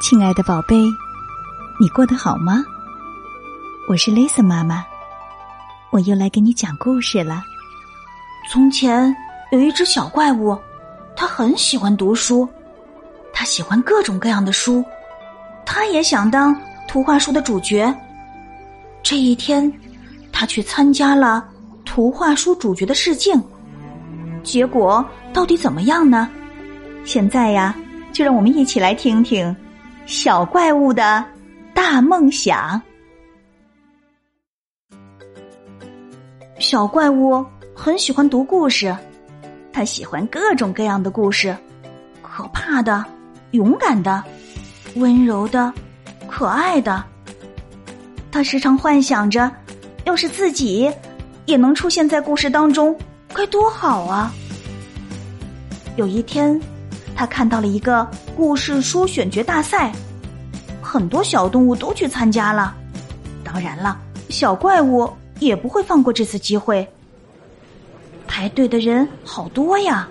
亲爱的宝贝，你过得好吗？我是 Lisa 妈妈，我又来给你讲故事了。从前有一只小怪物，它很喜欢读书，它喜欢各种各样的书，它也想当图画书的主角。这一天，他去参加了图画书主角的试镜，结果到底怎么样呢？现在呀，就让我们一起来听听。小怪物的大梦想。小怪物很喜欢读故事，他喜欢各种各样的故事，可怕的、勇敢的、温柔的、可爱的。他时常幻想着，要是自己也能出现在故事当中，该多好啊！有一天。他看到了一个故事书选角大赛，很多小动物都去参加了。当然了，小怪物也不会放过这次机会。排队的人好多呀，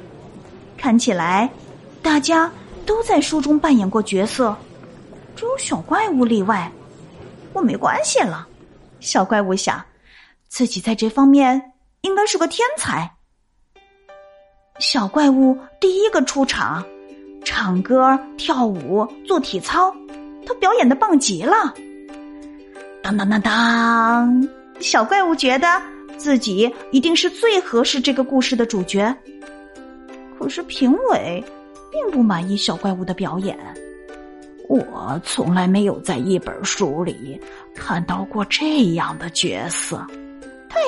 看起来大家都在书中扮演过角色，只有小怪物例外。我没关系了，小怪物想，自己在这方面应该是个天才。小怪物第一个出场。唱歌、跳舞、做体操，他表演的棒极了。当当当当，小怪物觉得自己一定是最合适这个故事的主角。可是评委并不满意小怪物的表演。我从来没有在一本书里看到过这样的角色。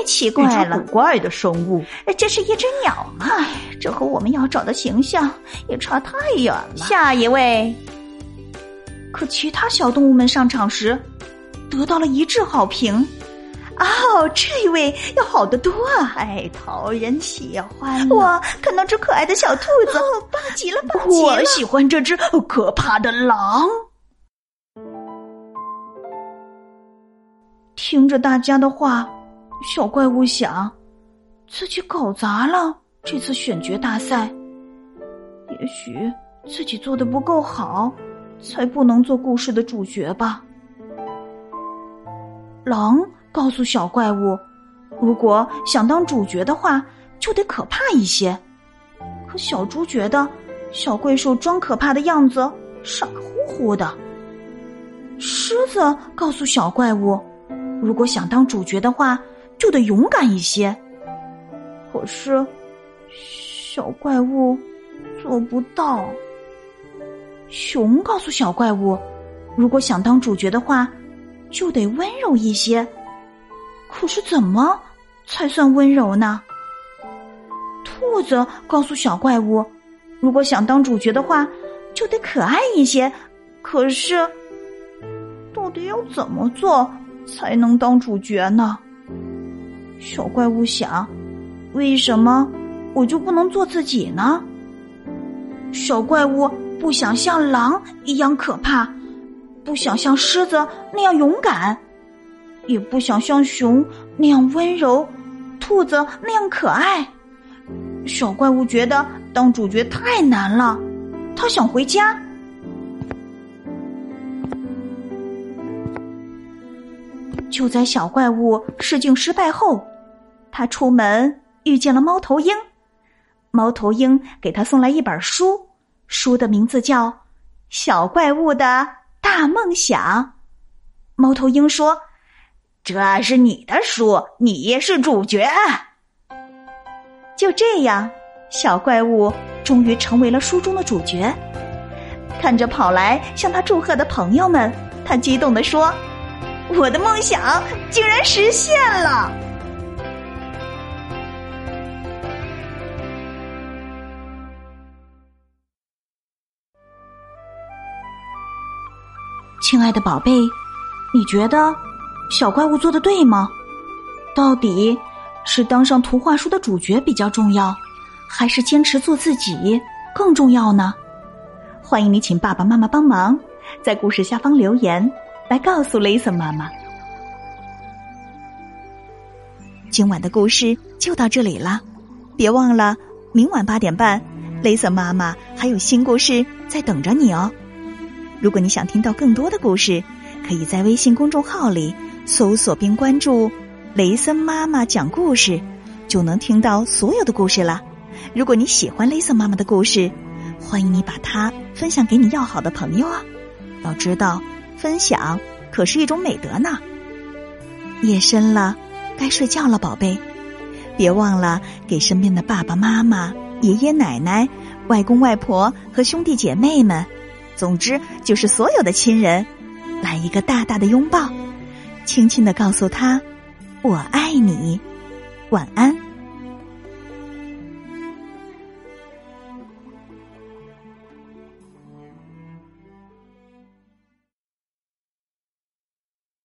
太奇怪了，古怪的生物，这是一只鸟吗？唉，这和我们要找的形象也差太远了。下一位，可其他小动物们上场时得到了一致好评。哦，这位要好得多啊！哎，讨人喜欢。哇，看到只可爱的小兔子，棒极了，棒极了！我喜欢这只可怕的狼。听着大家的话。小怪物想，自己搞砸了这次选角大赛。也许自己做的不够好，才不能做故事的主角吧。狼告诉小怪物，如果想当主角的话，就得可怕一些。可小猪觉得小怪兽装可怕的样子傻乎乎的。狮子告诉小怪物，如果想当主角的话。就得勇敢一些。可是，小怪物做不到。熊告诉小怪物，如果想当主角的话，就得温柔一些。可是，怎么才算温柔呢？兔子告诉小怪物，如果想当主角的话，就得可爱一些。可是，到底要怎么做才能当主角呢？小怪物想：“为什么我就不能做自己呢？”小怪物不想像狼一样可怕，不想像狮子那样勇敢，也不想像熊那样温柔，兔子那样可爱。小怪物觉得当主角太难了，他想回家。就在小怪物试镜失败后。他出门遇见了猫头鹰，猫头鹰给他送来一本书，书的名字叫《小怪物的大梦想》。猫头鹰说：“这是你的书，你是主角。”就这样，小怪物终于成为了书中的主角。看着跑来向他祝贺的朋友们，他激动地说：“我的梦想竟然实现了！”亲爱的宝贝，你觉得小怪物做的对吗？到底是当上图画书的主角比较重要，还是坚持做自己更重要呢？欢迎你请爸爸妈妈帮忙，在故事下方留言来告诉雷森妈妈。今晚的故事就到这里了，别忘了明晚八点半，雷森妈妈还有新故事在等着你哦。如果你想听到更多的故事，可以在微信公众号里搜索并关注“雷森妈妈讲故事”，就能听到所有的故事了。如果你喜欢雷森妈妈的故事，欢迎你把它分享给你要好的朋友啊！要知道，分享可是一种美德呢。夜深了，该睡觉了，宝贝，别忘了给身边的爸爸妈妈、爷爷奶奶、外公外婆和兄弟姐妹们。总之，就是所有的亲人，来一个大大的拥抱，轻轻的告诉他：“我爱你，晚安。”